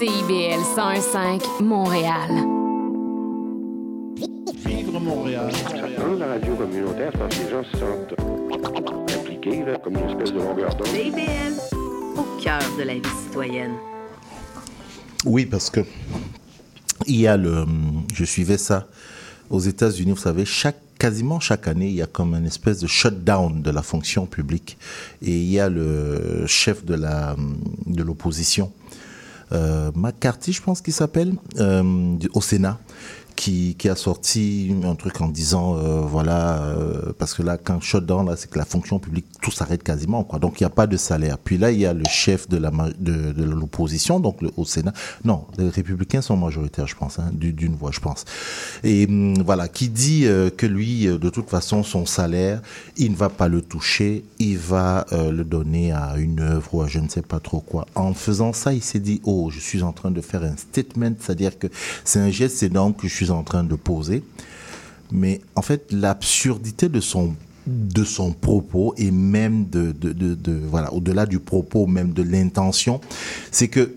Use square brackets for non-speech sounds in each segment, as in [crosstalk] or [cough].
CIBL 101.5 Montréal. Vivre Montréal. Dans la radio communautaire, parce que les gens se sentent impliqués, là, comme une espèce de longueur d'onde. CIBL, au cœur de la vie citoyenne. Oui, parce que il y a le, je suivais ça aux États-Unis, vous savez, chaque quasiment chaque année, il y a comme une espèce de shutdown de la fonction publique. Et il y a le chef de la de l'opposition, McCarthy, je pense qu'il s'appelle, euh, au Sénat, qui, a sorti un truc en disant euh, voilà euh, parce que là quand shutdown là c'est que la fonction publique tout s'arrête quasiment quoi. Donc il n'y a pas de salaire. Puis là il y a le chef de l'opposition donc le, au Sénat. Non les républicains sont majoritaires je pense hein, d'une voix je pense. Et hum, voilà qui dit euh, que lui de toute façon son salaire il ne va pas le toucher il va le donner à une œuvre ou à je ne sais pas trop quoi. En faisant ça il s'est dit oh je suis en train de faire un statement c'est à dire que c'est un geste énorme que je suis en train de poser. Mais en fait, l'absurdité de son de son propos et même de, de, de, voilà au-delà du propos même de l'intention c'est que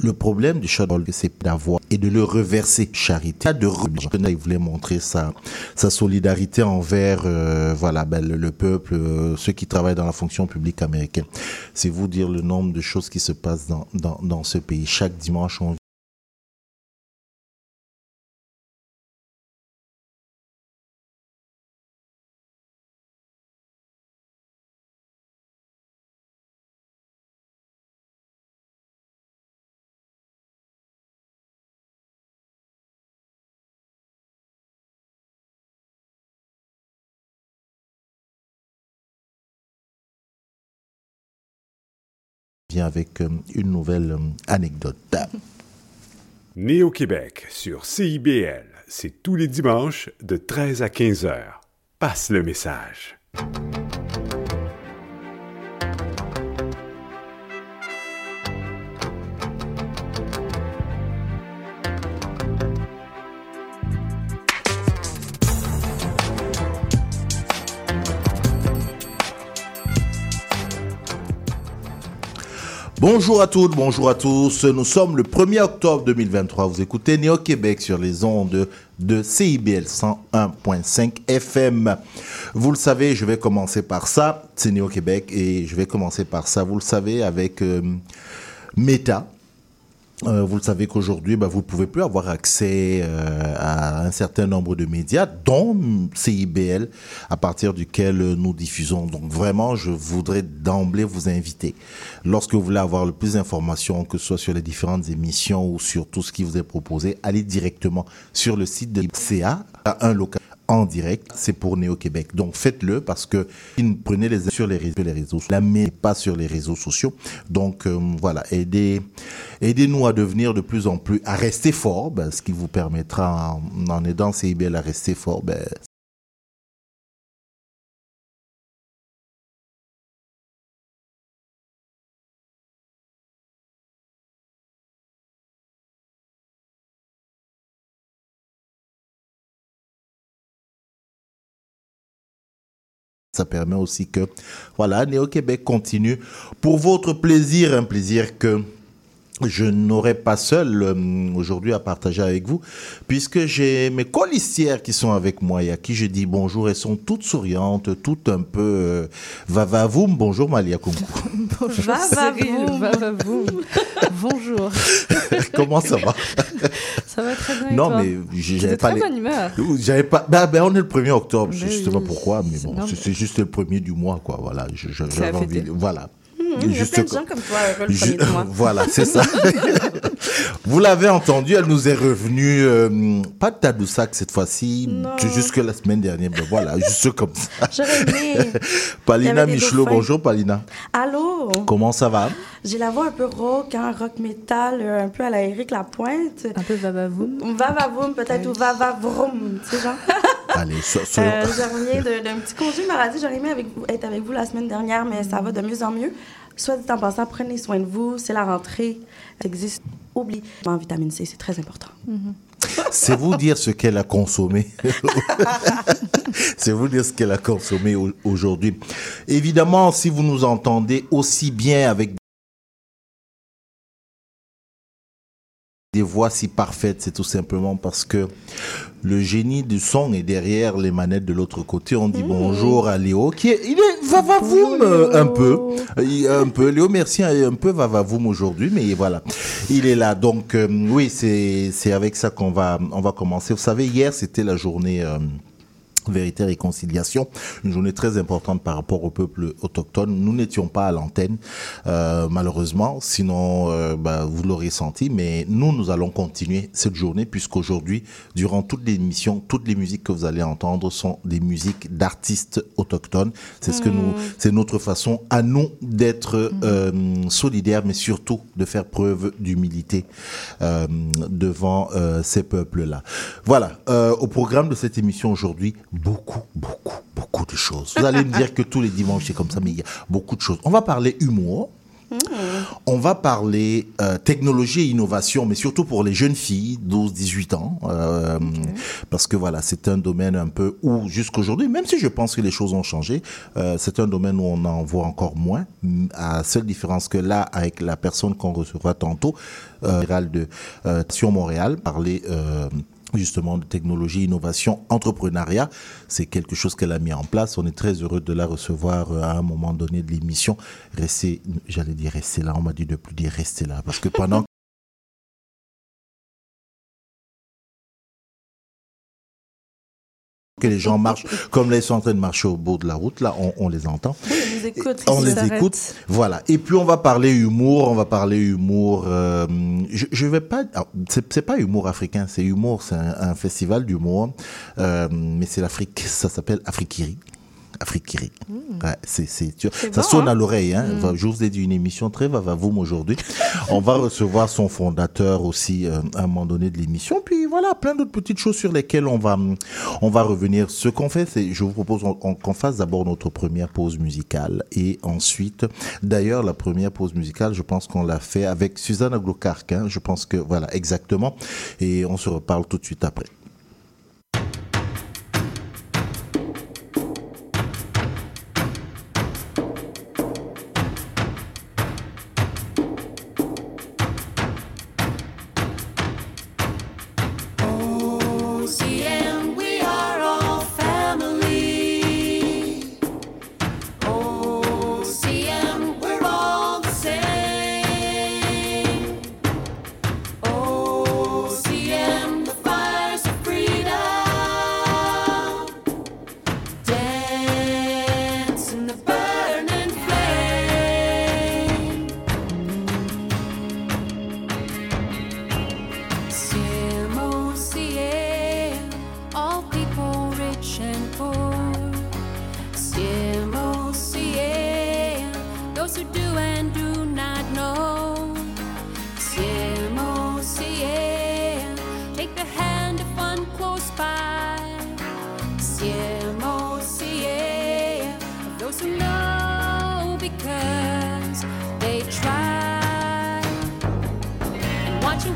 le problème du shutdown, c'est d'avoir et de le reverser charité. De il voulait montrer sa, sa solidarité envers euh, voilà ben, le, le, peuple, euh, ceux qui travaillent dans la fonction publique américaine. C'est vous dire le nombre de choses qui se passent dans, dans, dans ce pays. Chaque dimanche, on vient avec euh, une nouvelle euh, anecdote. [laughs] Néo-Québec sur CIBL, c'est tous les dimanches de 13 à 15 heures. Passe le message. Bonjour à toutes, bonjour à tous. Nous sommes le 1er octobre 2023. Vous écoutez Néo-Québec sur les ondes de CIBL 101.5 FM. Vous le savez, je vais commencer par ça. C'est Néo-Québec et je vais commencer par ça. Vous le savez, avec euh, Meta. Euh, vous le savez qu'aujourd'hui, bah, vous ne pouvez plus avoir accès euh, à un certain nombre de médias, dont CIBL, à partir duquel nous diffusons. Donc vraiment, je voudrais d'emblée vous inviter, lorsque vous voulez avoir le plus d'informations, que ce soit sur les différentes émissions ou sur tout ce qui vous est proposé, allez directement sur le site de CA, à un local en direct, c'est pour Néo-Québec. Donc faites-le parce que prenez les sur les réseaux, les réseaux la mais pas sur les réseaux sociaux. Donc euh, voilà, aidez aidez-nous à devenir de plus en plus à rester fort, ben, ce qui vous permettra en, en aidant CIBL à rester fort, ben, ça permet aussi que voilà Néo-Québec continue pour votre plaisir un plaisir que je n'aurai pas seul euh, aujourd'hui à partager avec vous, puisque j'ai mes colistières qui sont avec moi et à qui je dis bonjour. Elles sont toutes souriantes, toutes un peu euh, vavavoum. Bonjour Malia Kunku. [laughs] bonjour Vavavoum. vavavoum. [laughs] bonjour. Comment ça va? [laughs] Ça va très bien. Non, mais j'avais pas. Très les... bonne humeur. J'avais pas. Ben, ben, on est le 1er octobre. Ben je sais oui, pas pourquoi, mais bon, c'est juste le premier du mois, quoi. Voilà. J'avais envie. Voilà. Il y a Juste plein de gens comme toi heureux le Je- premier de mois. [laughs] Voilà, c'est ça. [laughs] Vous l'avez entendu, elle nous est revenue, euh, pas de Tadoussac cette fois-ci, jusque la semaine dernière. Ben voilà, [laughs] juste comme ça. J'aurais aimé. Palina Michelot, bonjour Palina. Allô? Comment ça va? J'ai la voix un peu rock, hein, rock metal, euh, un peu à la Eric Lapointe. Un peu vavavoum. Vavavoum, peut-être, ou vavavroum, tu sais, genre. [laughs] Allez, so- so- Euh, je reviens de- d'un petit congé maladie. J'aurais aimé avec vous, être avec vous la semaine dernière, mais ça va de mieux en mieux. Soit dit en passant, prenez soin de vous. C'est la rentrée. Ça existe. Oublie. En vitamine C, c'est très important. C'est vous dire ce qu'elle a consommé. [laughs] c'est vous dire ce qu'elle a consommé au- aujourd'hui. Évidemment, si vous nous entendez aussi bien avec des voix si parfaites, c'est tout simplement parce que le génie du son est derrière les manettes de l'autre côté. On dit bonjour à Léo, qui est, il est va-va-voum euh, un peu. Un peu. Léo Merci est un peu va-va-voum aujourd'hui, mais voilà. Il est là. Donc, euh, oui, c'est, c'est avec ça qu'on va, on va commencer. Vous savez, hier, c'était la journée, euh, Vérité et Réconciliation, une journée très importante par rapport au peuple autochtone. Nous n'étions pas à l'antenne, euh, malheureusement, sinon euh, bah, vous l'aurez senti, mais nous, nous allons continuer cette journée puisqu'aujourd'hui, durant toute l'émission, toutes les musiques que vous allez entendre sont des musiques d'artistes autochtones. C'est ce que nous, c'est notre façon à nous d'être euh, solidaires, mais surtout de faire preuve d'humilité euh, devant euh, ces peuples-là. Voilà, euh, au programme de cette émission aujourd'hui, beaucoup, beaucoup, beaucoup de choses. Vous allez me dire que tous les dimanches c'est comme ça, mais il y a beaucoup de choses. On va parler humour. On va parler euh, technologie et innovation, mais surtout pour les jeunes filles, 12-18 ans, euh, parce que voilà, c'est un domaine un peu où jusqu'aujourd'hui, même si je pense que les choses ont changé, euh, c'est un domaine où on en voit encore moins, à seule différence que là, avec la personne qu'on recevra tantôt, euh, de sur Montréal, parler euh, justement de technologie, innovation, entrepreneuriat. C'est quelque chose qu'elle a mis en place. On est très heureux de la recevoir euh, à un moment donné de l'émission. Restez, j'allais dire restez là, on m'a dit de plus dire restez là. Parce que pendant [laughs] que les gens marchent, comme ils sont en train de marcher au bout de la route, là on, on les entend. Oui, on les écoute. On les écoute. Voilà. Et puis on va parler humour. On va parler humour. euh, je, je vais pas. C'est c'est pas humour africain. C'est humour. C'est un, un festival d'humour. Euh, mais c'est l'Afrique. Ça s'appelle Afrikiri. Afrikiri. Ouais, c'est, ça bon, sonne hein? à l'oreille. Hein. Va- Je vous ai dit une émission très va-va-voum aujourd'hui. [laughs] on va recevoir son fondateur aussi euh, à un moment donné de l'émission. Puis voilà, plein d'autres petites choses sur lesquelles on va, on va revenir. Ce qu'on fait, c'est, je vous propose on- on- qu'on fasse d'abord notre première pause musicale et ensuite, d'ailleurs, la première pause musicale, je pense qu'on l'a fait avec Suzanne Aglocarque. Hein. Je pense que voilà, exactement. Et on se reparle tout de suite après. Who do and do not know. CMOCA, take the hand of one close by. CMOCA, those who know because they try and watching